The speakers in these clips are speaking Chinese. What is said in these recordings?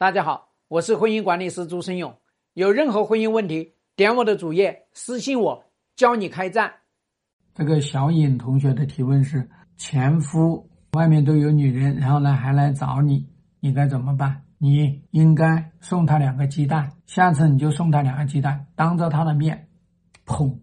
大家好，我是婚姻管理师朱生勇。有任何婚姻问题，点我的主页私信我，教你开战。这个小颖同学的提问是：前夫外面都有女人，然后呢还来找你，你该怎么办？你应该送他两个鸡蛋，下次你就送他两个鸡蛋，当着他的面，砰，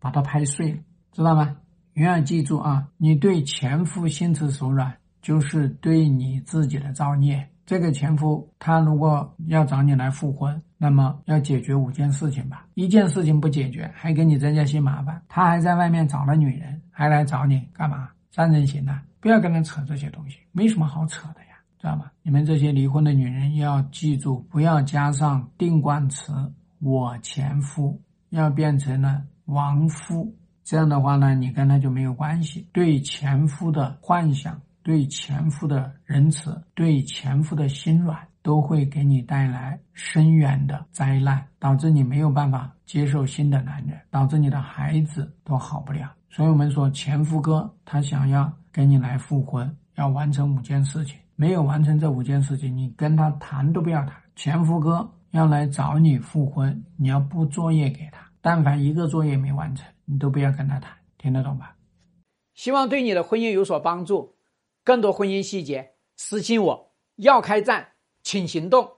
把他拍碎了，知道吗？永远记住啊，你对前夫心慈手软，就是对你自己的造孽。这个前夫他如果要找你来复婚，那么要解决五件事情吧。一件事情不解决，还给你增加些麻烦。他还在外面找了女人，还来找你干嘛？三人行啊！不要跟他扯这些东西，没什么好扯的呀，知道吗？你们这些离婚的女人要记住，不要加上定冠词“我前夫”，要变成了“亡夫”。这样的话呢，你跟他就没有关系。对前夫的幻想。对前夫的仁慈，对前夫的心软，都会给你带来深远的灾难，导致你没有办法接受新的男人，导致你的孩子都好不了。所以我们说，前夫哥他想要跟你来复婚，要完成五件事情，没有完成这五件事情，你跟他谈都不要谈。前夫哥要来找你复婚，你要布作业给他，但凡一个作业没完成，你都不要跟他谈，听得懂吧？希望对你的婚姻有所帮助。更多婚姻细节，私信我。要开战，请行动。